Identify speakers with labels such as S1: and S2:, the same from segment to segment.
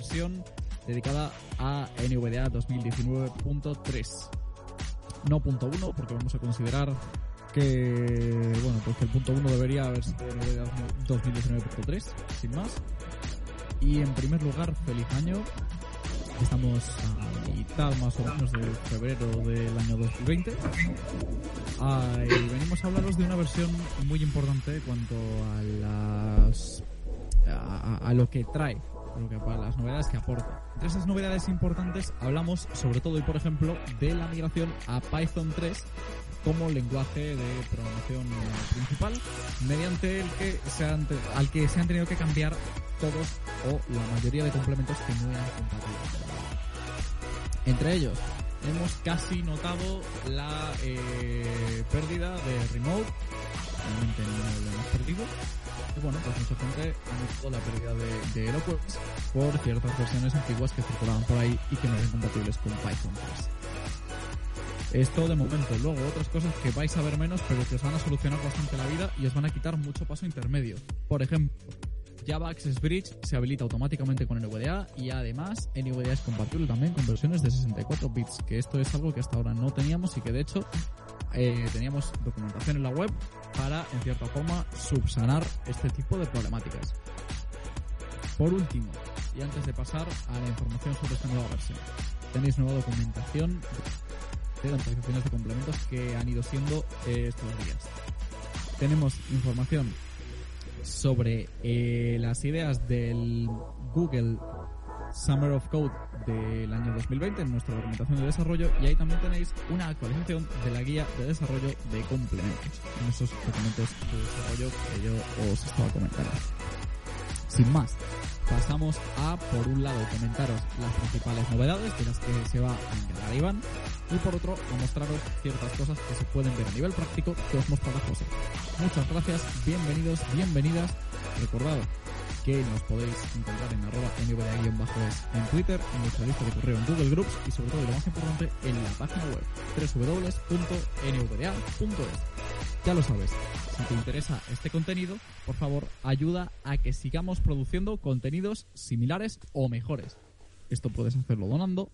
S1: versión dedicada a NVDA 2019.3. No punto uno, porque vamos a considerar que bueno, pues el punto uno debería haber sido NVDA 2019.3, sin más. Y en primer lugar, feliz año. Estamos a mitad más o menos de febrero del año 2020. Ah, y venimos a hablaros de una versión muy importante cuanto a las a, a lo que trae, lo que, para las novedades que aporta. Entre esas novedades importantes hablamos sobre todo y por ejemplo de la migración a Python 3 como lenguaje de programación principal, mediante el que se han, al que se han tenido que cambiar todos o la mayoría de complementos que no eran compatibles. Entre ellos, hemos casi notado la eh, pérdida de remote, realmente no lo hemos perdido. Y bueno, pues mucha gente ha notado la pérdida de, de Eloquence por ciertas versiones antiguas que circulaban por ahí y que no eran compatibles con Python 3. Esto de momento. Luego otras cosas que vais a ver menos, pero que os van a solucionar bastante la vida y os van a quitar mucho paso intermedio. Por ejemplo, Java Access Bridge se habilita automáticamente con NVDA y además NVDA es compatible también con versiones de 64 bits, que esto es algo que hasta ahora no teníamos y que de hecho eh, teníamos documentación en la web para, en cierta forma, subsanar este tipo de problemáticas. Por último, y antes de pasar a la información sobre esta nueva versión, tenéis nueva documentación de actualizaciones de complementos que han ido siendo eh, estos días. Tenemos información sobre eh, las ideas del Google Summer of Code del año 2020 en nuestra documentación de desarrollo y ahí también tenéis una actualización de la guía de desarrollo de complementos en esos documentos de desarrollo que yo os estaba comentando. Sin más, pasamos a, por un lado, comentaros las principales novedades de las que se va a encargar Iván y por otro, a mostraros ciertas cosas que se pueden ver a nivel práctico que os mostrará José. Muchas gracias, bienvenidos, bienvenidas. Recordad que nos podéis encontrar en arroba nvda-es en Twitter, en nuestra lista de correo en Google Groups y sobre todo, y lo más importante, en la página web www.nvda.es. Ya lo sabes, si te interesa este contenido, por favor, ayuda a que sigamos produciendo contenidos similares o mejores. Esto puedes hacerlo donando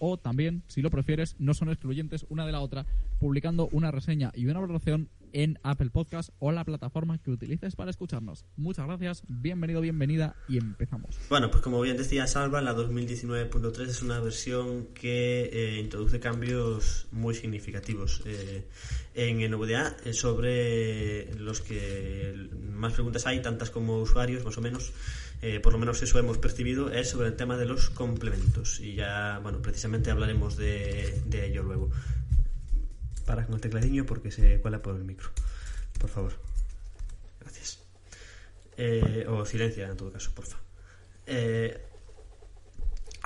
S1: o también, si lo prefieres, no son excluyentes una de la otra, publicando una reseña y una valoración en Apple Podcast o la plataforma que utilices para escucharnos. Muchas gracias, bienvenido, bienvenida y empezamos.
S2: Bueno, pues como bien decía Salva, la 2019.3 es una versión que eh, introduce cambios muy significativos eh, en NVDA eh, sobre los que más preguntas hay, tantas como usuarios, más o menos. Eh, por lo menos eso hemos percibido, es sobre el tema de los complementos. Y ya, bueno, precisamente hablaremos de, de ello luego. Para con el tecladillo porque se cuela por el micro. Por favor. Gracias. Eh, o silencia en todo caso, porfa. Eh,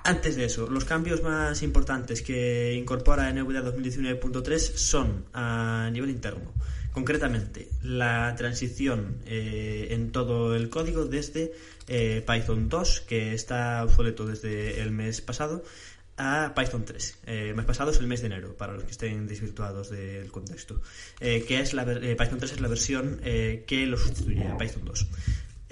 S2: antes de eso, los cambios más importantes que incorpora NVDA 2019.3 son a nivel interno. Concretamente, la transición eh, en todo el código desde eh, Python 2, que está obsoleto desde el mes pasado, a Python 3. Eh, el mes pasado es el mes de enero, para los que estén desvirtuados del contexto. Eh, que es la, eh, Python 3 es la versión eh, que lo sustituye a Python 2.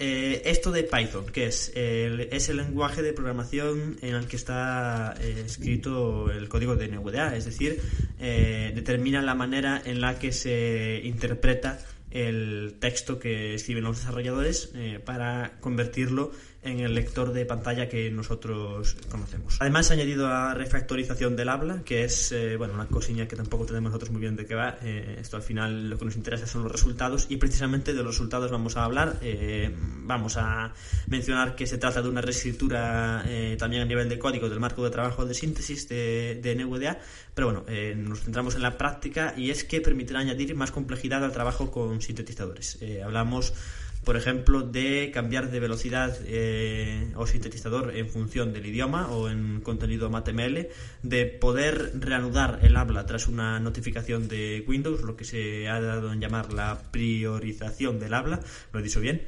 S2: Eh, esto de Python, que es? Es el lenguaje de programación en el que está eh, escrito el código de NVDA, es decir, eh, determina la manera en la que se interpreta el texto que escriben los desarrolladores eh, para convertirlo en el lector de pantalla que nosotros conocemos. Además, se ha añadido a refactorización del habla, que es eh, bueno una cosilla que tampoco tenemos nosotros muy bien de qué va. Eh, esto al final lo que nos interesa son los resultados y precisamente de los resultados vamos a hablar. Eh, vamos a mencionar que se trata de una reescritura eh, también a nivel de código del marco de trabajo de síntesis de, de NVDA, pero bueno, eh, nos centramos en la práctica y es que permitirá añadir más complejidad al trabajo con sintetizadores. Eh, hablamos por ejemplo, de cambiar de velocidad eh, o sintetizador en función del idioma o en contenido MATML, de poder reanudar el habla tras una notificación de Windows, lo que se ha dado en llamar la priorización del habla, lo he dicho bien,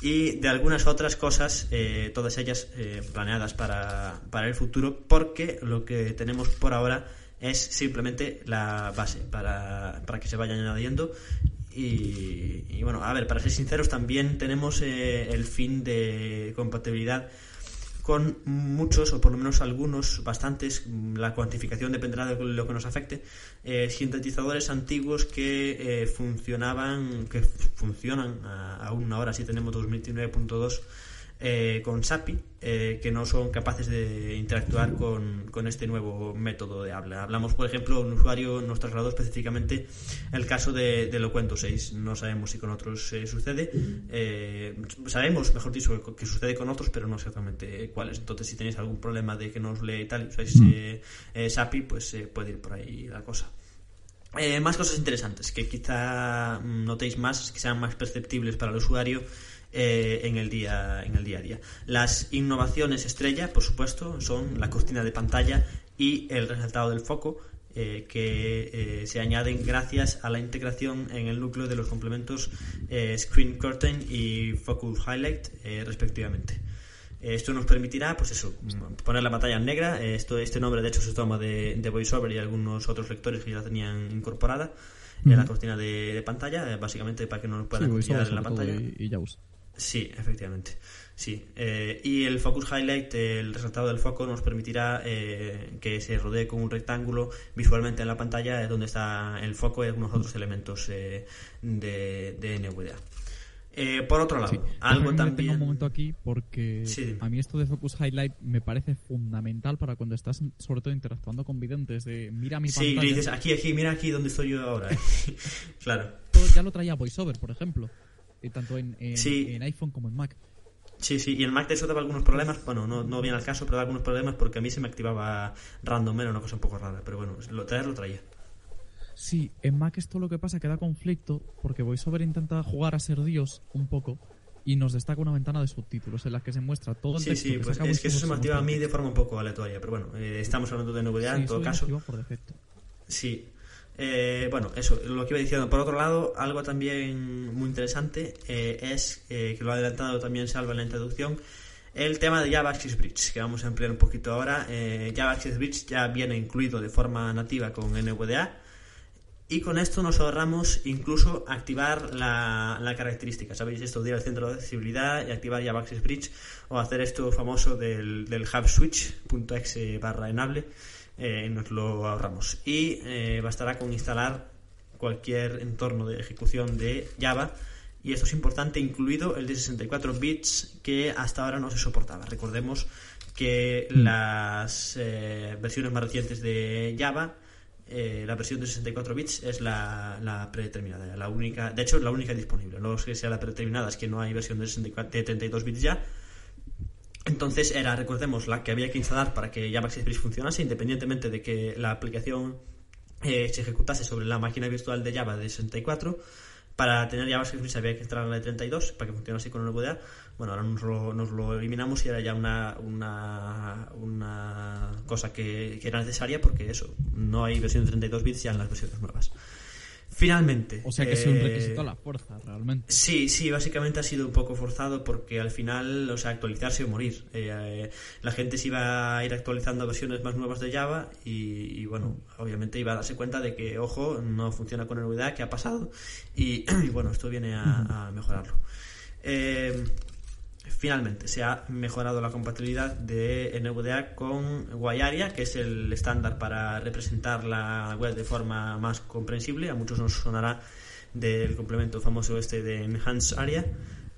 S2: y de algunas otras cosas, eh, todas ellas eh, planeadas para, para el futuro, porque lo que tenemos por ahora es simplemente la base para, para que se vayan añadiendo Y, bueno, a ver, para ser sinceros, también tenemos eh, el fin de compatibilidad con muchos, o por lo menos algunos, bastantes, la cuantificación dependerá de lo que nos afecte, eh, sintetizadores antiguos que eh, funcionaban, que funcionan aún ahora, sí tenemos 2019.2 eh, con SAPI eh, que no son capaces de interactuar con, con, este nuevo método de habla. Hablamos, por ejemplo, un usuario nos trasladó específicamente el caso de, de Locuento 6. No sabemos si con otros eh, sucede. sabemos, mejor dicho, que sucede con otros, pero no exactamente cuáles. Entonces, si tenéis algún problema de que no os lee tal y usáis SAPI, pues puede ir por ahí la cosa. más cosas interesantes que quizá notéis más, que sean más perceptibles para el usuario eh, en, el día, en el día a día. Las innovaciones estrella, por supuesto, son la cortina de pantalla y el resaltado del foco, eh, que eh, se añaden gracias a la integración en el núcleo de los complementos Screen Curtain y Focus Highlight, respectivamente. Esto nos permitirá, pues eso, poner la pantalla en negra. Esto, este nombre, de hecho, se toma de, VoiceOver y algunos otros lectores que ya la tenían incorporada en la cortina de, pantalla, básicamente para que no nos puedan en la pantalla.
S1: Y, ya usa.
S2: Sí, efectivamente. Sí. Eh, y el Focus Highlight, el resultado del foco, nos permitirá eh, que se rodee con un rectángulo visualmente en la pantalla eh, donde está el foco y algunos otros elementos de, de NVDA. por otro lado, algo también.
S1: un momento aquí porque a mí esto de Focus Highlight me parece fundamental para cuando estás, sobre todo, interactuando con videntes. De mira mi pantalla.
S2: Sí, dices aquí, aquí, mira aquí donde estoy yo ahora. claro.
S1: Ya lo traía VoiceOver, por ejemplo. Eh, tanto en, en, iPhone como en Mac.
S2: Sí, sí, y el Mac de eso daba algunos problemas, bueno, no, no viene al caso, pero daba algunos problemas porque a mí se me activaba random, era una cosa un poco rara, pero bueno, lo traer lo traía.
S1: Sí, en Mac esto lo que pasa que da conflicto porque VoiceOver intenta jugar a ser Dios un poco y nos destaca una ventana de subtítulos en la que se muestra todo el
S2: sí, Sí, pues es que eso se me activa a mí de forma un poco aleatoria, pero bueno, eh, estamos hablando de novedad en todo caso.
S1: Por defecto.
S2: Sí, eh, bueno, eso, lo que iba diciendo. Por otro lado, algo también muy interesante eh, es, eh, que lo ha adelantado también Salva en la introducción, el tema de Java Access Bridge, que vamos a emplear un poquito ahora. Java Access Bridge ya viene incluido de forma nativa con NVDA y con esto nos ahorramos incluso activar la, característica. ¿Sabéis esto de ir al centro de accesibilidad y activar Java Access Bridge o hacer esto famoso del, del hub switch.exe barra enable? Eh, nos lo ahorramos. Y eh, bastará con instalar cualquier entorno de ejecución de Java. Y esto es importante, incluido el de 64 bits que hasta ahora no se soportaba. Recordemos que mm. las eh, versiones más recientes de Java, la versión de 64 bits es la, predeterminada, la única, de hecho, la única disponible. No es que sea la predeterminada, es que no hay versión de, 64, de 32 bits ya entonces era, recordemos, la que había que instalar para que Java Bridge funcionase, independientemente de que la aplicación eh, se ejecutase sobre la máquina virtual de Java de 64. Para tener JavaScript había que instalar la de 32 para que funcionase con NVDA. Bueno, ahora nos lo, eliminamos y era ya una, una, cosa que, que, era necesaria porque eso, no hay versión de 32 bits ya en las versiones nuevas. Finalmente.
S1: O sea que es un eh, requisito a la fuerza, realmente.
S2: Sí, sí, básicamente ha sido un poco forzado porque al final, o sea, actualizarse o morir. Eh, eh, la gente se iba a ir actualizando versiones más nuevas de Java y, bueno, obviamente iba a darse cuenta de que, ojo, no funciona con novedad, que ha pasado y, bueno, esto viene a, a mejorarlo. Finalmente, se ha mejorado la compatibilidad de NVDA con Guayaria, que es el estándar para representar la web de forma más comprensible. A muchos nos sonará del complemento famoso este de Enhanced Area.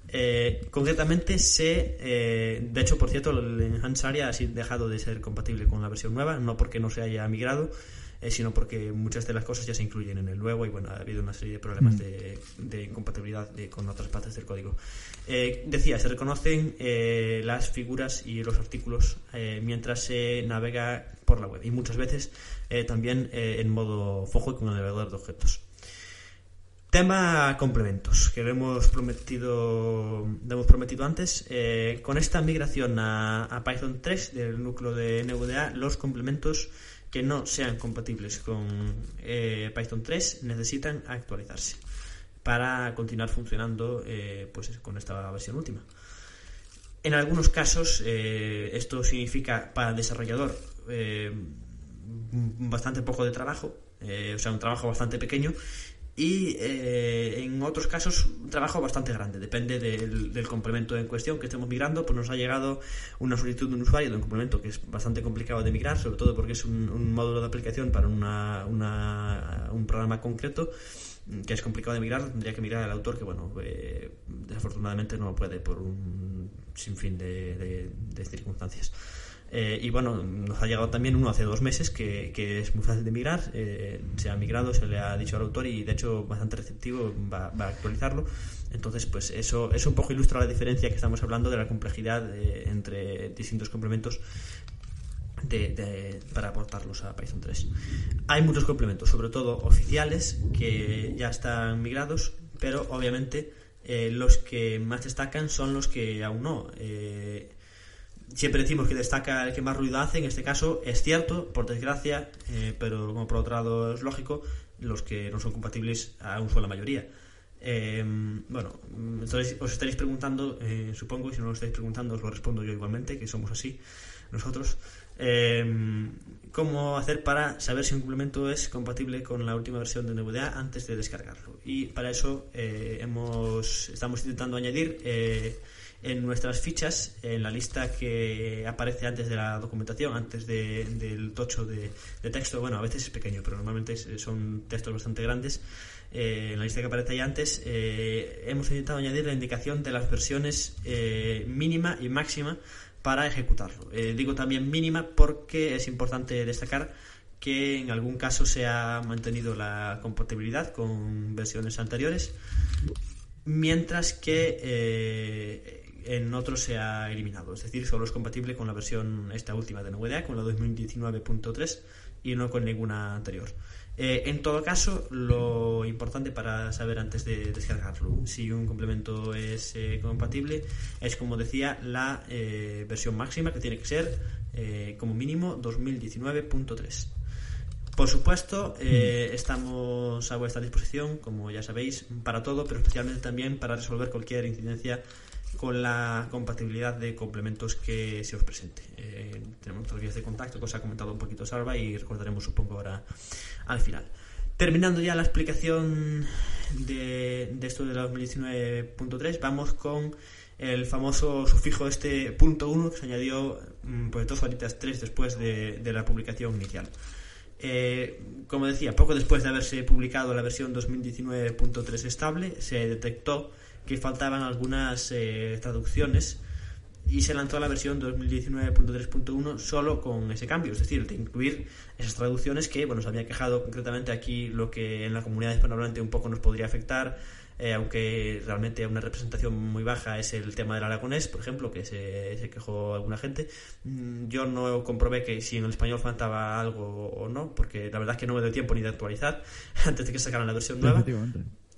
S2: Eh, concretamente, se, eh, de hecho, por cierto, el Enhanced Area ha dejado de ser compatible con la versión nueva, no porque no se haya migrado, eh, sino porque muchas de las cosas ya se incluyen en el nuevo y bueno, ha habido una serie de problemas mm. de, incompatibilidad con otras partes del código. Eh, decía, se reconocen eh, las figuras y los artículos mientras se navega por la web y muchas veces también en modo fojo y con el navegador de objetos. Tema complementos, que lo hemos prometido, hemos prometido antes. con esta migración a, a, Python 3 del núcleo de NVDA, los complementos que no sean compatibles con eh, Python 3 necesitan actualizarse para continuar funcionando eh, pues con esta versión última. En algunos casos eh, esto significa para el desarrollador bastante poco de trabajo, o sea, un trabajo bastante pequeño y eh, en otros casos un trabajo bastante grande, depende del, complemento en cuestión que estemos migrando, pues nos ha llegado una solicitud de un usuario de un complemento que es bastante complicado de migrar, sobre todo porque es un, módulo de aplicación para una, un programa concreto que es complicado de migrar, tendría que mirar al autor que, bueno, eh, desafortunadamente no puede por un sinfín de, de circunstancias. Eh, y bueno, nos ha llegado también uno hace dos meses que, es muy fácil de migrar. Eh, se ha migrado, se le ha dicho al autor y de hecho bastante receptivo va, a actualizarlo. Entonces, pues eso, eso un poco ilustra la diferencia que estamos hablando de la complejidad entre distintos complementos para aportarlos a Python 3. Hay muchos complementos, sobre todo oficiales, que ya están migrados, pero obviamente eh, los que más destacan son los que aún no. Eh, siempre decimos que destaca el que más ruido hace, en este caso es cierto, por desgracia, eh, pero como por otro lado es lógico, los que no son compatibles aún son la mayoría. Em, bueno, entonces os estaréis preguntando, eh, supongo, y si no lo estáis preguntando os lo respondo yo igualmente, que somos así nosotros, em, cómo hacer para saber si un complemento es compatible con la última versión de NVDA antes de descargarlo. Y para eso eh, hemos, estamos intentando añadir en nuestras fichas, en la lista que aparece antes de la documentación, antes del tocho de, texto, bueno, a veces es pequeño, pero normalmente son textos bastante grandes. Eh, en la lista que aparece ahí antes, eh, hemos intentado añadir la indicación de las versiones eh, mínima y máxima para ejecutarlo. digo también mínima porque es importante destacar que en algún caso se ha mantenido la compatibilidad con versiones anteriores, mientras que en otros se ha eliminado. Es decir, solo es compatible con la versión esta última de NVDA, con la 2019.3 y no con ninguna anterior. Eh, en todo caso, lo importante para saber antes de descargarlo si un complemento es eh, compatible es, como decía, la eh, versión máxima que tiene que ser como mínimo 2019.3. Por supuesto, mm. estamos a vuestra disposición, como ya sabéis, para todo, pero especialmente también para resolver cualquier incidencia con la compatibilidad de complementos que se os presente. Eh, tenemos nuestras vías de contacto, que os ha comentado un poquito Salva y recordaremos supongo ahora al final. Terminando ya la explicación de, esto de la 2019.3, vamos con el famoso sufijo este punto 1 que se añadió mm, pues dos horitas tres después de, la publicación inicial. Eh, como decía, poco después de haberse publicado la versión 2019.3 estable, se detectó que faltaban algunas eh, traducciones y se lanzó la versión 2019.3.1 solo con ese cambio, es decir, de incluir esas traducciones que, bueno, se había quejado concretamente aquí lo que en la comunidad hispanohablante un poco nos podría afectar, eh, aunque realmente una representación muy baja es el tema del aragonés, por ejemplo, que se, se, quejó alguna gente. Mm, yo no comprobé que si en el español faltaba algo o no, porque la verdad es que no me dio tiempo ni de actualizar antes de que sacaran la versión nueva.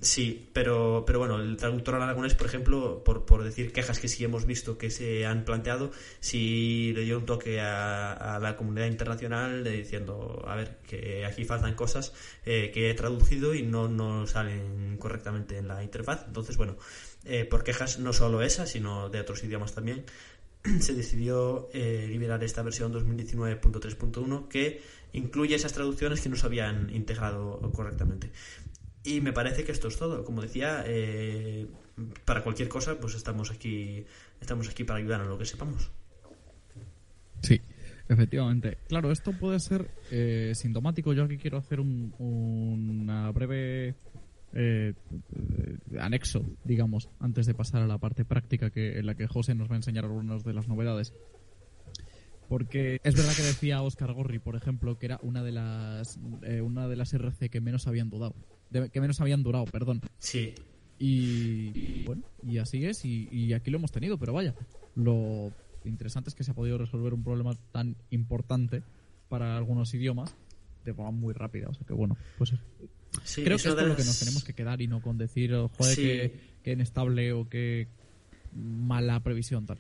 S2: Sí, pero, pero bueno, el traductor aragonés, por ejemplo, por, por decir quejas que sí hemos visto que se han planteado, sí le dio un toque a, la comunidad internacional diciendo, a ver, que aquí faltan cosas eh, que he traducido y no, no salen correctamente en la interfaz. Entonces, bueno, eh, por quejas no solo esa, sino de otros idiomas también, se decidió eh, liberar esta versión 2019.3.1 que incluye esas traducciones que no se habían integrado correctamente. Y me parece que esto es todo. Como decía, eh, para cualquier cosa, pues estamos aquí, estamos aquí para ayudar en lo que sepamos.
S1: Sí, efectivamente. Claro, esto puede ser eh, sintomático. Yo aquí quiero hacer un, una breve eh, anexo, digamos, antes de pasar a la parte práctica que, en la que José nos va a enseñar algunas de las novedades. Porque es verdad que decía Oscar Gorri, por ejemplo, que era una de las una de las RC que menos habían dudado que menos habían durado, perdón.
S2: Sí.
S1: Y, bueno, y así es, y, aquí lo hemos tenido, pero vaya, lo interesante es que se ha podido resolver un problema tan importante para algunos idiomas de forma muy rápida, o sea que bueno, pues creo que es lo que nos tenemos que quedar y no con decir, joder, que, que inestable o que mala previsión tal.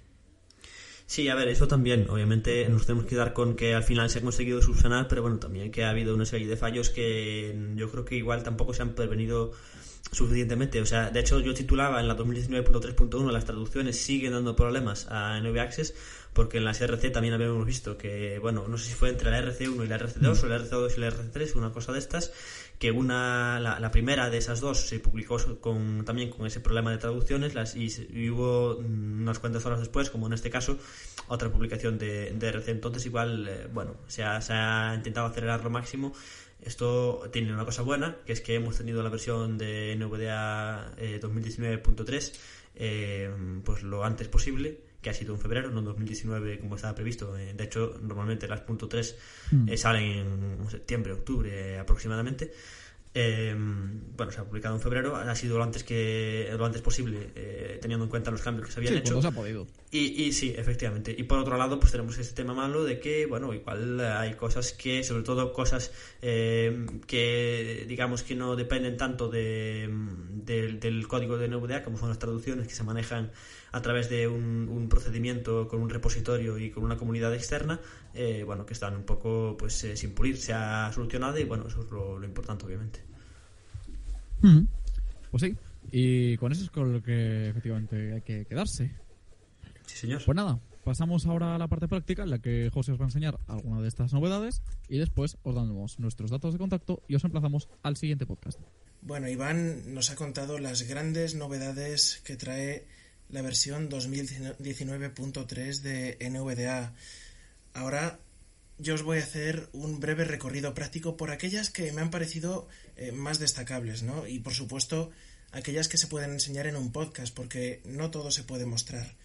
S2: Sí, a ver, eso también. Obviamente nos tenemos que dar con que al final se ha conseguido subsanar, pero bueno, también que ha habido una serie de fallos que yo creo que igual tampoco se han prevenido suficientemente. O sea, de hecho yo titulaba en la 2019.3.1 las traducciones siguen dando problemas a NV Access porque en la SRC también habíamos visto que, bueno, no sé si fue entre la RC1 y la RC2 o la RC2 y la RC3, una cosa de estas, que una la, primera de esas dos se publicó con, también con ese problema de traducciones las, y, hubo unas cuantas horas después, como en este caso, otra publicación de, de RC. Entonces igual, eh, bueno, se ha, se ha intentado acelerar lo máximo esto tiene una cosa buena, que es que hemos tenido la versión de NVDA 2019.3 eh, eh, pues lo antes posible, que ha sido en febrero, no en 2019 como estaba previsto. Eh, de hecho, normalmente las .3 mm. salen en septiembre, octubre aproximadamente. Eh, bueno, se ha publicado en febrero, ha sido lo antes que lo antes posible, eh, teniendo en cuenta los cambios que se habían hecho.
S1: ha podido.
S2: Y, y, sí, efectivamente. Y por otro lado, pues tenemos este tema malo de que, bueno, igual hay cosas que, sobre todo cosas eh, que, digamos, que no dependen tanto de, del código de NVDA, como son las traducciones que se manejan a través de un, un procedimiento con un repositorio y con una comunidad externa, eh, bueno, que están un poco pues eh, sin pulir, se ha solucionado y bueno, eso es lo, importante obviamente.
S1: Pues sí, y con eso es con lo que efectivamente hay que quedarse.
S2: Sí, señor.
S1: Pues nada, pasamos ahora a la parte práctica en la que José os va a enseñar alguna de estas novedades y después os damos nuestros datos de contacto y os emplazamos al siguiente podcast.
S3: Bueno, Iván nos ha contado las grandes novedades que trae la versión 2019.3 de NVDA. Ahora yo os voy a hacer un breve recorrido práctico por aquellas que me han parecido eh, más destacables, ¿no? Y por supuesto, aquellas que se pueden enseñar en un podcast, porque no todo se puede mostrar.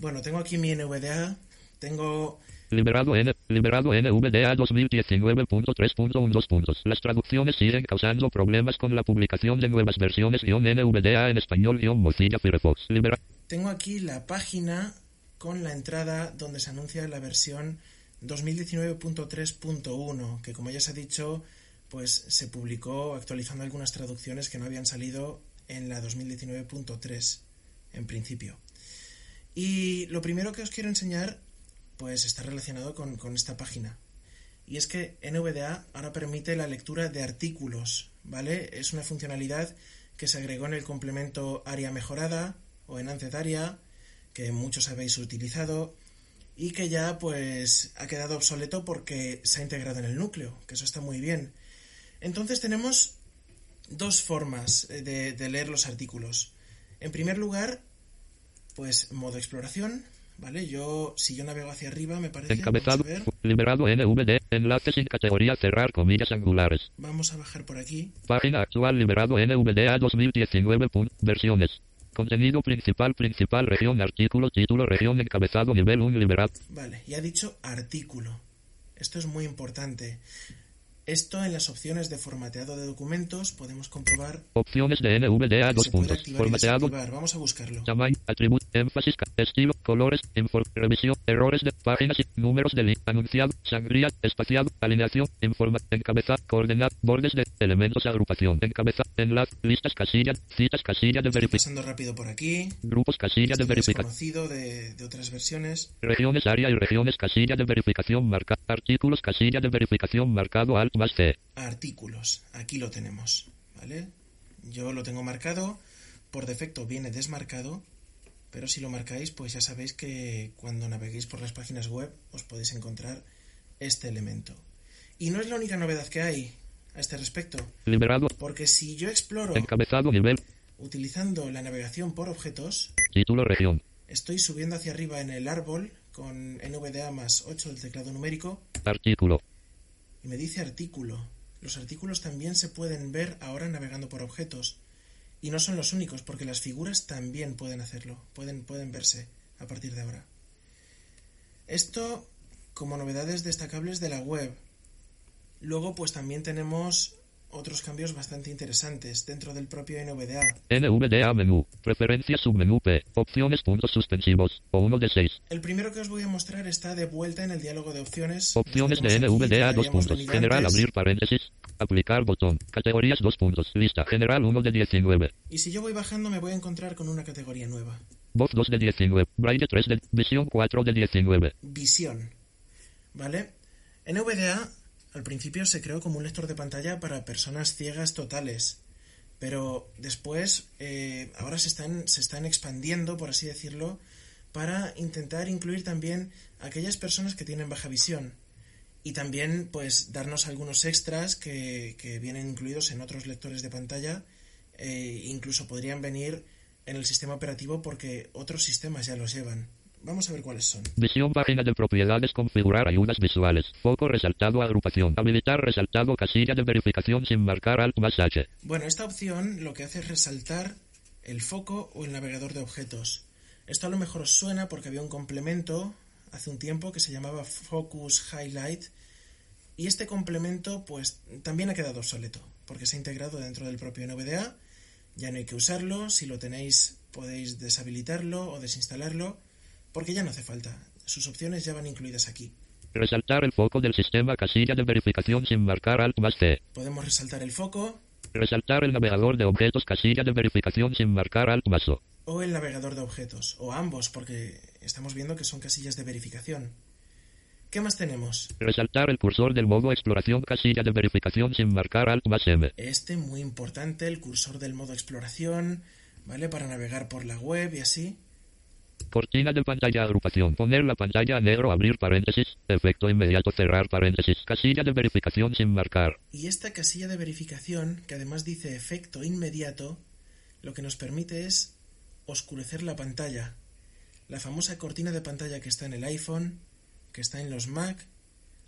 S3: Bueno, tengo aquí mi NVDA, tengo...
S4: Liberado, N, liberado NVDA 2019.3.12 puntos. Las traducciones siguen causando problemas con la publicación de nuevas versiones NVDA en español Mozilla Firefox.
S3: Tengo aquí la página con la entrada donde se anuncia la versión 2019.3.1, que como ya se ha dicho, pues se publicó actualizando algunas traducciones que no habían salido en la 2019.3 en principio. Y lo primero que os quiero enseñar, pues está relacionado con, con esta página. Y es que NVDA ahora permite la lectura de artículos, ¿vale? Es una funcionalidad que se agregó en el complemento área mejorada o en Aria que muchos habéis utilizado y que ya pues ha quedado obsoleto porque se ha integrado en el núcleo, que eso está muy bien. Entonces tenemos dos formas eh, de, leer los artículos. En primer lugar, pues modo exploración, ¿vale? Yo, si yo navego hacia arriba, me parece...
S4: Encabezado, liberado NVD, enlace sin categoría, cerrar comillas angulares.
S3: Vamos a bajar por aquí.
S4: Página actual, liberado NVDA 2019. Versiones. Contenido principal, principal, región, artículo, título, región, encabezado, nivel 1, liberado.
S3: Vale, y ha dicho artículo. Esto es muy importante. Esto en las opciones de formateado de documentos podemos comprobar.
S4: Opciones de NVDA, dos puntos. Formateado.
S3: Vamos a buscarlo.
S4: Tamaño, atributo, énfasis, estilo, colores, revisión, errores de páginas y números de link, anunciado, sangría, espaciado, alineación, informa, encabezado, coordenado, bordes de elementos, agrupación, encabezado, enlace, listas, casillas, citas, casilla de verificación.
S3: Pasando rápido por aquí.
S4: Grupos, casilla de verificación.
S3: conocido de, de otras versiones.
S4: Regiones, área y regiones, casilla de verificación, marca, artículos, casilla de verificación, marcado, alt, más C.
S3: Artículos, aquí lo tenemos, ¿vale? Yo lo tengo marcado, por defecto viene desmarcado, pero si lo marcáis, pues ya sabéis que cuando naveguéis por las páginas web os podéis encontrar este elemento. Y no es la única novedad que hay a este respecto.
S4: Liberado.
S3: Porque si yo exploro
S4: encabezado nivel
S3: utilizando la navegación por objetos,
S4: título región.
S3: Estoy subiendo hacia arriba en el árbol con NVDA más 8 del teclado numérico.
S4: Artículo.
S3: Y me dice artículo. Los artículos también se pueden ver ahora navegando por objetos. Y no son los únicos, porque las figuras también pueden hacerlo, pueden, pueden verse a partir de ahora. Esto como novedades destacables de la web. Luego pues también tenemos otros cambios bastante interesantes dentro del propio NVDA.
S4: NVDA menú, preferencias submenú P, opciones puntos suspensivos, o uno de 6.
S3: El primero que os voy a mostrar está de vuelta en el diálogo de opciones.
S4: Opciones de NVDA dos puntos, general abrir paréntesis, aplicar botón, categorías dos puntos, lista general 1 de 19.
S3: Y si yo voy bajando me voy a encontrar con una categoría nueva.
S4: Voz 2 de 19, braille 3 de, visión 4 de 19.
S3: Visión. ¿Vale? NVDA al principio se creó como un lector de pantalla para personas ciegas totales, Pero después, eh, ahora se están, se están expandiendo, por así decirlo, para intentar incluir también a aquellas personas que tienen baja visión. Y también, pues, darnos algunos extras que, que vienen incluidos en otros lectores de pantalla. Eh, incluso podrían venir en el sistema operativo porque otros sistemas ya los llevan. Vamos a ver cuáles son.
S4: Visión página de propiedades, configurar ayudas visuales, foco resaltado agrupación, habilitar resaltado casilla de verificación sin marcar alt más H.
S3: Bueno, esta opción lo que hace es resaltar el foco o el navegador de objetos. Esto a lo mejor os suena porque había un complemento hace un tiempo que se llamaba Focus Highlight y este complemento pues también ha quedado obsoleto porque se ha integrado dentro del propio NVDA. Ya no hay que usarlo, si lo tenéis podéis deshabilitarlo o desinstalarlo porque ya no hace falta. Sus opciones ya van incluidas aquí.
S4: Resaltar el foco del sistema casilla de verificación sin marcar alt más.
S3: Podemos resaltar el foco
S4: Resaltar el navegador de objetos casilla de verificación sin marcar alt más O.
S3: o el navegador de objetos, o ambos, porque estamos viendo que son casillas de verificación. ¿Qué más tenemos?
S4: Resaltar el cursor del modo exploración casilla de verificación sin marcar alt más M.
S3: Este, muy importante, el cursor del modo exploración, ¿vale? Para navegar por la web y así.
S4: Cortina de pantalla agrupación. Poner la pantalla a negro, abrir paréntesis. Efecto inmediato, cerrar paréntesis. Casilla de verificación sin marcar.
S3: Y esta casilla de verificación, que además dice efecto inmediato, lo que nos permite es oscurecer la pantalla. La famosa cortina de pantalla que está en el iPhone, que está en los Mac,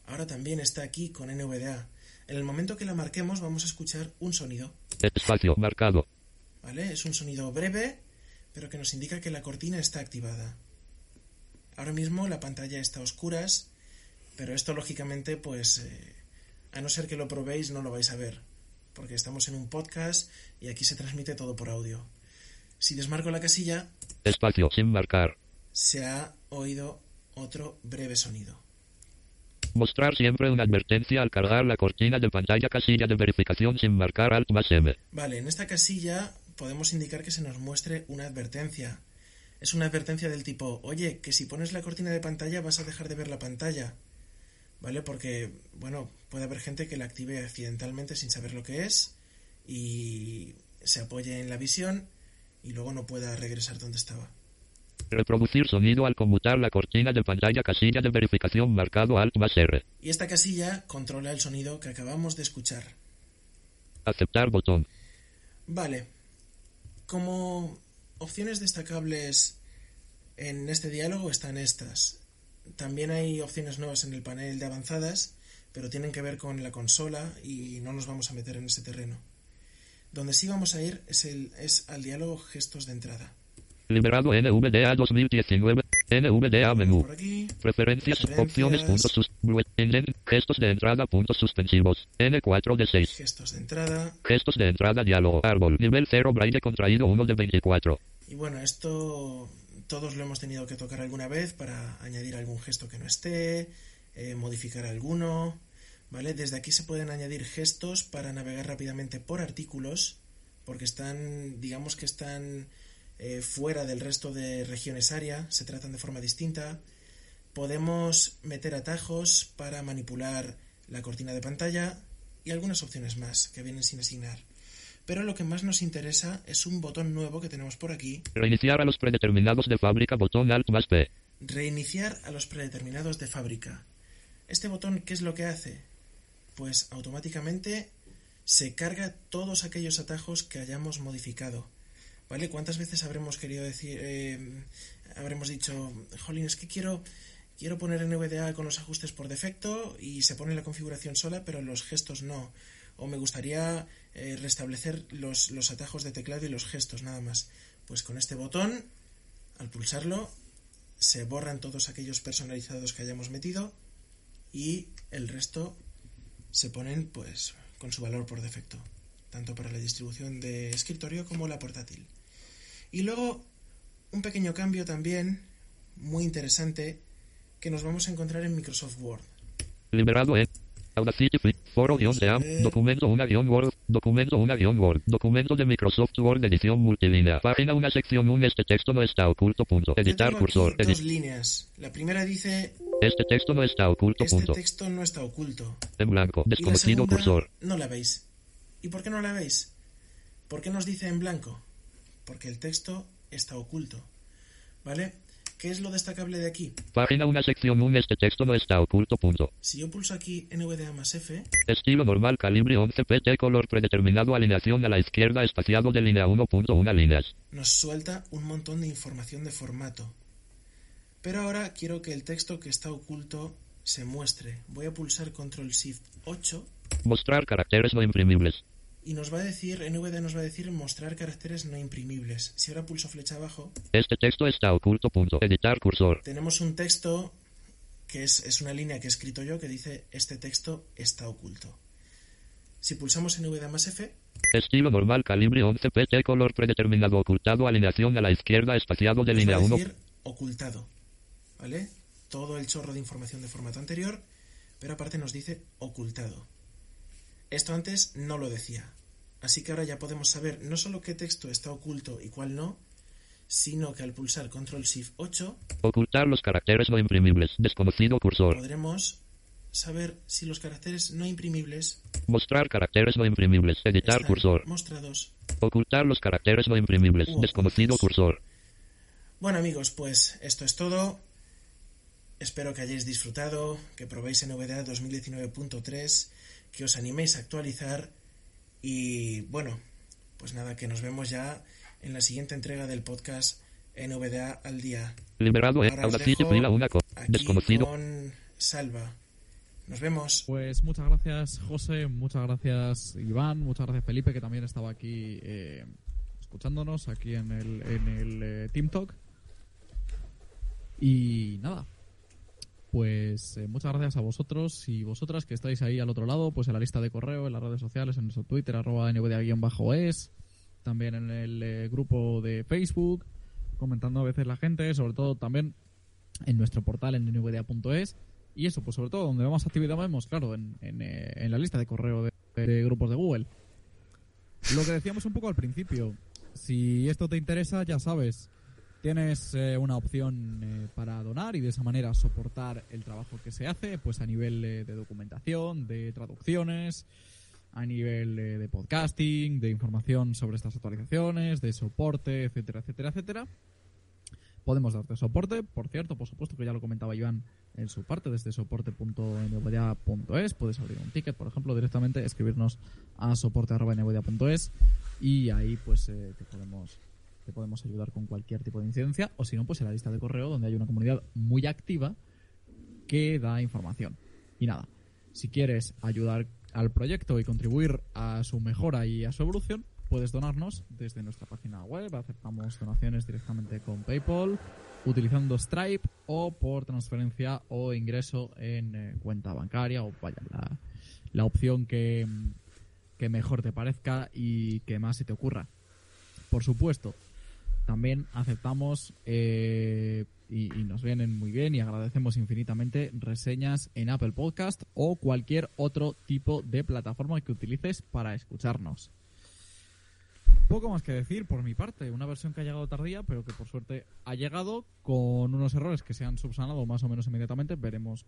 S3: ahora también está aquí con NVDA. En el momento que la marquemos vamos a escuchar un sonido,
S4: Espacio marcado.
S3: ¿vale? Es un sonido breve, pero que nos indica que la cortina está activada. Ahora mismo la pantalla está a oscuras, pero esto lógicamente, pues, eh, a no ser que lo probéis, no lo vais a ver, porque estamos en un podcast y aquí se transmite todo por audio. Si desmarco la casilla,
S4: Espacio sin marcar.
S3: se ha oído otro breve sonido.
S4: Mostrar siempre una advertencia al cargar la cortina de pantalla casilla de verificación sin marcar alt más M.
S3: Vale, en esta casilla podemos indicar que se nos muestre una advertencia. Es una advertencia del tipo, oye, que si pones la cortina de pantalla vas a dejar de ver la pantalla. ¿Vale? Porque, bueno, puede haber gente que la active accidentalmente sin saber lo que es y se apoye en la visión y luego no pueda regresar donde estaba.
S4: Reproducir sonido al conmutar la cortina de pantalla casilla de verificación marcado alt más R.
S3: Y esta casilla controla el sonido que acabamos de escuchar.
S4: Aceptar botón.
S3: Vale. Como opciones destacables en este diálogo están estas. También hay opciones nuevas en el panel de avanzadas, pero tienen que ver con la consola y no nos vamos a meter en ese terreno. Donde sí vamos a ir es, el, es al diálogo gestos de entrada.
S4: Liberado NVDA 2019. NVDA menú. Preferencias, opciones, puntos sus, gestos de entrada, puntos suspensivos. N4 de 6.
S3: Gestos de entrada.
S4: Gestos de entrada, diálogo, árbol, nivel 0, braille contraído 1 de 24.
S3: Y bueno, esto todos lo hemos tenido que tocar alguna vez para añadir algún gesto que no esté, eh, modificar alguno, ¿vale? Desde aquí se pueden añadir gestos para navegar rápidamente por artículos, porque están, digamos que están eh, fuera del resto de regiones área, se tratan de forma distinta. Podemos meter atajos para manipular la cortina de pantalla y algunas opciones más que vienen sin asignar. Pero lo que más nos interesa es un botón nuevo que tenemos por aquí,
S4: Reiniciar a los predeterminados de fábrica, botón alt más P.
S3: reiniciar a los predeterminados de fábrica. Este botón, ¿qué es lo que hace? Pues automáticamente se carga todos aquellos atajos que hayamos modificado. ¿Vale? ¿Cuántas veces habremos querido decir, eh, habremos dicho, jolín, es que quiero, quiero poner NVDA con los ajustes por defecto y se pone la configuración sola, pero los gestos no. O me gustaría eh, restablecer los, los atajos de teclado y los gestos, nada más. Pues con este botón, al pulsarlo, se borran todos aquellos personalizados que hayamos metido y el resto se ponen pues con su valor por defecto, tanto para la distribución de escritorio como la portátil. Y luego un pequeño cambio también muy interesante que nos vamos a encontrar en Microsoft Word.
S4: Liberado en Audacity foro guion de AM, documento una guion Word, documento una guion Word, documento de Microsoft Word edición multilínea, página una sección un este texto no está oculto punto, editar cursor,
S3: dos
S4: edit,
S3: líneas. La primera dice
S4: este texto no está oculto
S3: este
S4: punto,
S3: texto no está oculto.
S4: en blanco, desconocido cursor,
S3: no la veis. ¿Y por qué no la veis? ¿Por qué nos dice en blanco? Porque el texto está oculto. ¿Vale? ¿Qué es lo destacable de aquí?
S4: Página 1, sección 1. Este texto no está oculto. Punto.
S3: Si yo pulso aquí NVDA más F,
S4: Estilo normal, calibre 11 PT, color predeterminado, alineación a la izquierda, espaciado de línea 1.1 líneas.
S3: nos suelta un montón de información de formato. Pero ahora quiero que el texto que está oculto se muestre. Voy a pulsar Control Shift 8
S4: Mostrar caracteres no imprimibles.
S3: Y nos va a decir, NVDA nos va a decir mostrar caracteres no imprimibles. Si ahora pulso flecha abajo,
S4: Este texto está oculto. Punto. Editar cursor.
S3: tenemos un texto que es, es una línea que he escrito yo que dice este texto está oculto. Si pulsamos NVDA más F,
S4: Estilo normal, calibre 11 PT, color predeterminado, ocultado, alineación a la izquierda, espaciado de línea
S3: a
S4: 1.
S3: decir ocultado. ¿Vale? Todo el chorro de información de formato anterior, pero aparte nos dice ocultado. Esto antes no lo decía. Así que ahora ya podemos saber no solo qué texto está oculto y cuál no, sino que al pulsar Control Shift 8
S4: Ocultar los caracteres no imprimibles. Desconocido cursor.
S3: podremos saber si los caracteres no imprimibles
S4: Mostrar caracteres no imprimibles. Editar cursor.
S3: mostrados.
S4: Ocultar los caracteres no imprimibles. Desconocido cursor.
S3: Bueno amigos, pues esto es todo. Espero que hayáis disfrutado, que probéis NVDA 2019.3, que os animéis a actualizar y bueno, pues nada, que nos vemos ya en la siguiente entrega del podcast NVDA al día.
S4: Liberado en
S3: Ahora os
S4: Audacity
S3: dejo
S4: fila una co-
S3: Aquí
S4: Desconocido.
S3: con Salva. Nos vemos.
S1: Pues muchas gracias José, muchas gracias Iván, muchas gracias Felipe que también estaba aquí eh, escuchándonos aquí en el, en el eh, Team Talk. Y nada, pues eh, muchas gracias a vosotros y vosotras que estáis ahí al otro lado, pues en la lista de correo, en las redes sociales, en nuestro Twitter, arroba nvda-es, también en el eh, grupo de Facebook, comentando a veces la gente, sobre todo también en nuestro portal en nvda.es. Y eso, pues sobre todo, donde más actividad vemos, claro, en, en, eh, la lista de correo de grupos de Google. Lo que decíamos un poco al principio, si esto te interesa, ya sabes, tienes eh, una opción eh, para donar y de esa manera soportar el trabajo que se hace, pues a nivel eh, de documentación, de traducciones, a nivel eh, de podcasting, de información sobre estas actualizaciones, de soporte, etcétera, etcétera, etcétera. Podemos darte soporte, por cierto, por supuesto que ya lo comentaba Iván en su parte, desde soporte.nvodia.es. Puedes abrir un ticket, por ejemplo, directamente, escribirnos a soporte.nvodia.es y ahí pues te podemos podemos ayudar con cualquier tipo de incidencia o si no, pues en la lista de correo donde hay una comunidad muy activa que da información. Y nada, si quieres ayudar al proyecto y contribuir a su mejora y a su evolución, puedes donarnos desde nuestra página web. Aceptamos donaciones directamente con PayPal, utilizando Stripe o por transferencia o ingreso en eh, cuenta bancaria o vaya, la, la opción que, que mejor te parezca y que más se te ocurra. Por supuesto, también aceptamos eh, y, nos vienen muy bien y agradecemos infinitamente reseñas en Apple Podcast o cualquier otro tipo de plataforma que utilices para escucharnos. Poco más que decir por mi parte, una versión que ha llegado tardía, pero que por suerte ha llegado con unos errores que se han subsanado más o menos inmediatamente. Veremos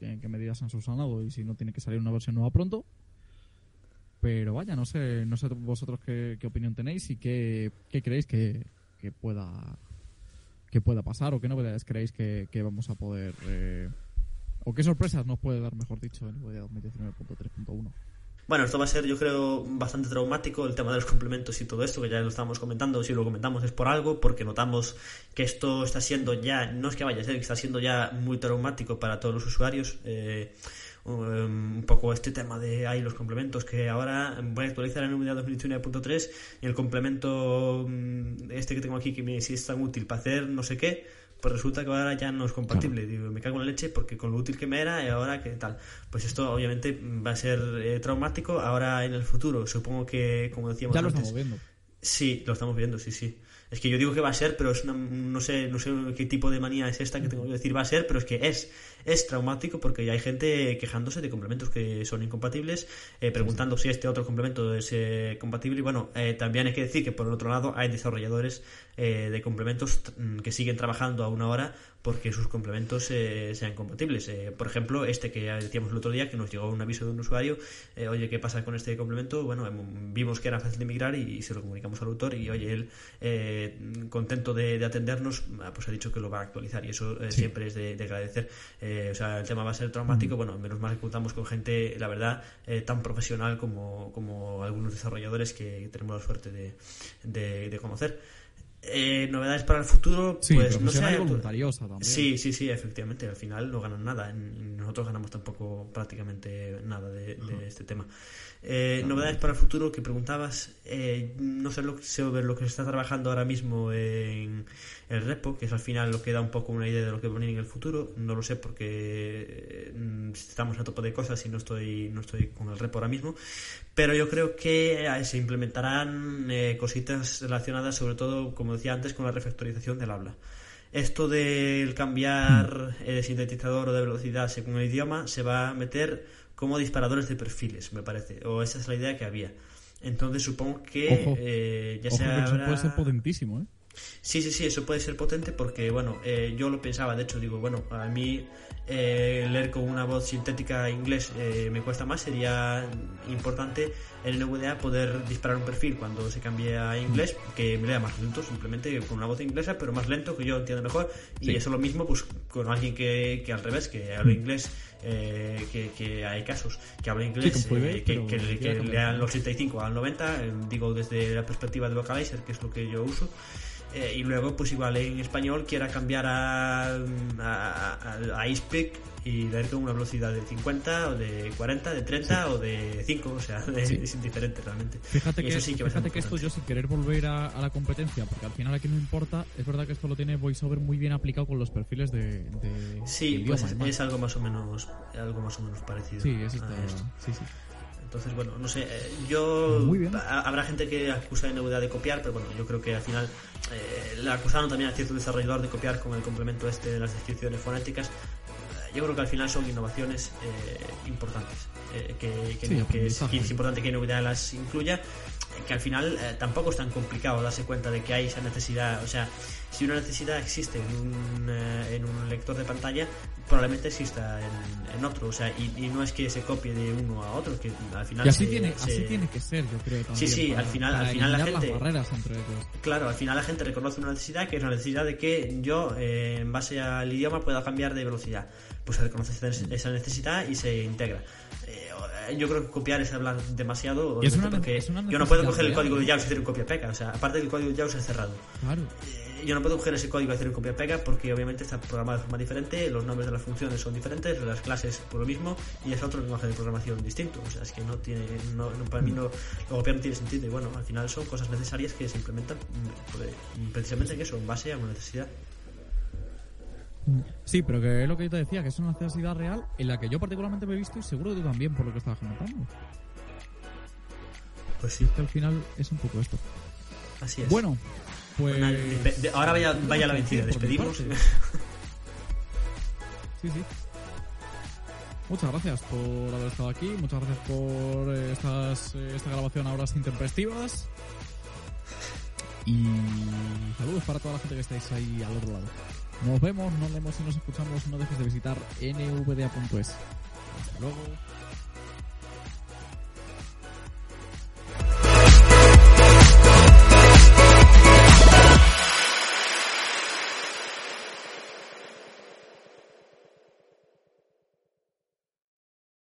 S1: en qué medidas se han subsanado y si no tiene que salir una versión nueva pronto. Pero vaya, no sé, no sé vosotros qué, qué opinión tenéis y qué, qué creéis que, que pueda que pueda pasar o qué novedades creéis que, que vamos a poder eh, o qué sorpresas nos puede dar, mejor dicho, el 2019.3.1.
S2: Bueno, esto va a ser, yo creo, bastante traumático el tema de los complementos y todo esto, que ya lo estábamos comentando. Si lo comentamos es por algo, porque notamos que esto está siendo ya, no es que vaya a ser, que está siendo ya muy traumático para todos los usuarios. Eh, un poco este tema de ahí los complementos que ahora voy a actualizar en NVIDIA 2019.3 y el complemento mm, este que tengo aquí que me si es tan útil para hacer no sé qué pues resulta que ahora ya no es compatible. Digo, me cago en la leche porque con lo útil que me era y ahora que tal pues esto obviamente va a ser eh, traumático. Ahora en el futuro supongo que como decíamos
S1: Ya lo
S2: antes
S1: estamos viendo.
S2: Sí, lo estamos viendo, sí, sí. Es que yo digo que va a ser, pero es una- no sé no sé qué tipo de manía es esta que tengo que decir va a ser, pero es que es es traumático porque ya hay gente quejándose de complementos que son incompatibles, eh, preguntando si este otro complemento es eh, compatible. Y bueno, eh, también hay que decir que por el otro lado hay desarrolladores eh, de complementos mm, que siguen trabajando a una hora porque sus complementos eh, sean compatibles. Por ejemplo, este que ya decíamos el otro día, que nos llegó un aviso de un usuario, oye, ¿qué pasa con este complemento? Bueno, em, vimos que era fácil de migrar y, y se lo comunicamos al autor y, oye, él, eh, contento de, de atendernos, ah, pues ha dicho que lo va a actualizar y eso siempre es de, de agradecer. Eh, o sea, el tema va a ser traumático, bueno, menos mal que contamos con gente, la verdad, eh, tan profesional como, como algunos desarrolladores que tenemos la suerte de, de- de conocer. Eh, novedades para el futuro,
S1: Sí,
S2: pues no sé.
S1: voluntariosa también.
S2: Sí, sí, sí, efectivamente. Al final no ganan nada. Nosotros ganamos tampoco prácticamente nada de, de este tema. Eh, novedades para el futuro que preguntabas. eh, no sé lo, sobre lo que se está trabajando ahora mismo en el repo, que es al final lo que da un poco una idea de lo que va a venir en el futuro. No lo sé porque eh, estamos a tope de cosas y no estoy, no estoy con el repo ahora mismo. Pero yo creo que eh, se implementarán eh, cositas relacionadas, sobre todo, como decía antes, con la refactorización del habla. Esto del cambiar eh, de sintetizador o de velocidad según el idioma se va a meter como disparadores de perfiles, me parece. O esa es la idea que había. Entonces supongo que
S1: Ojo.
S2: eh, ya
S1: Ojo,
S2: se
S1: que eso
S2: habrá-
S1: puede ser potentísimo, ¿eh?
S2: Sí, sí, sí, eso puede ser potente porque, bueno, eh, yo lo pensaba, de hecho, digo, bueno, a mí eh, leer con una voz sintética inglés eh, me cuesta más, sería importante en NVDA poder disparar un perfil cuando se cambie a inglés que me lea más lento, simplemente con una voz inglesa, pero más lento, que yo entienda mejor, y
S1: Sí.
S2: eso lo mismo pues con alguien que, que al revés, que hable inglés, eh, que, que hay casos que habla inglés,
S1: fluidez,
S2: eh, que, que,
S1: que
S2: lean el 85 al 90, eh, digo desde la perspectiva de vocalizer, que es lo que yo uso. Eh, y luego, pues igual en español quiera cambiar a, a, a, a iSpeak y leer con una velocidad de 50 o de 40, de 30 o de 5, o sea, de-
S1: Sí.
S2: es indiferente realmente.
S1: Fíjate
S2: Y
S1: que,
S2: eso sí que
S1: fíjate que esto yo sin querer volver a, a la competencia, porque al final aquí no importa, es verdad que esto lo tiene VoiceOver muy bien aplicado con los perfiles de, de
S2: Sí,
S1: de
S2: pues es, es algo más o menos algo más o menos parecido.
S1: Sí,
S2: a
S1: está,
S2: esto.
S1: sí, sí.
S2: Entonces, bueno, no sé, eh, yo...
S1: Muy bien.
S2: ha- Habrá gente que acusa de NVDA de copiar, pero bueno, yo creo que al final eh, le acusaron también a cierto desarrollador de copiar con el complemento este de las descripciones fonéticas. Eh, Yo creo que al final son innovaciones eh, importantes, eh, que, que-
S1: Sí,
S2: que es,
S1: aprendizaje.
S2: que es importante que NVDA las incluya, que al final eh, tampoco es tan complicado darse cuenta de que hay esa necesidad, o sea, si una necesidad existe en un, eh, en un lector de pantalla, probablemente exista en, en otro, o sea, y, y no es que se copie de uno a otro, que al final
S1: Y así
S2: se-
S1: tiene,
S2: se-
S1: así tiene que ser, yo creo también.
S2: sí,
S1: para-
S2: al final-
S1: para
S2: al final la gente-
S1: las barreras entre ellos.
S2: Claro, al final la gente reconoce una necesidad que es la necesidad de que yo, eh, en base al idioma, pueda cambiar de velocidad. Pues se reconoce esa- necesidad y se integra. Eh, yo creo que copiar es hablar demasiado,
S1: es una-
S2: porque
S1: es una
S2: yo no puedo coger el código de. JAWS y hacer un copia-pega. O sea, aparte del código de JAWS es cerrado.
S1: Claro.
S2: Eh, yo no puedo coger ese código y hacer un copia-pega porque obviamente está programado de forma diferente, los nombres de las funciones son diferentes, las clases por lo mismo y es otro lenguaje de programación distinto. O sea, es que no tiene, no, no- para mí no, lo copiar no tiene sentido y bueno, al final son cosas necesarias que se implementan mm, por- precisamente en eso, en base a una necesidad.
S1: Sí, pero que es lo que yo te decía, que es una necesidad real en la que yo particularmente me he visto y seguro que tú también, por lo que estabas comentando.
S2: Pues sí,
S1: Que al final es un poco esto.
S2: así es.
S1: Bueno, pues.
S2: Una- de- de- ahora vaya, vaya la vencida, despedimos.
S1: Sí, sí. Muchas gracias por haber estado aquí, muchas gracias por eh, estas, eh, esta grabación a horas intempestivas. Y saludos para toda la gente que estáis ahí al otro lado. Nos vemos, nos leemos y nos escuchamos. No dejes de visitar nvda.es. Hasta luego.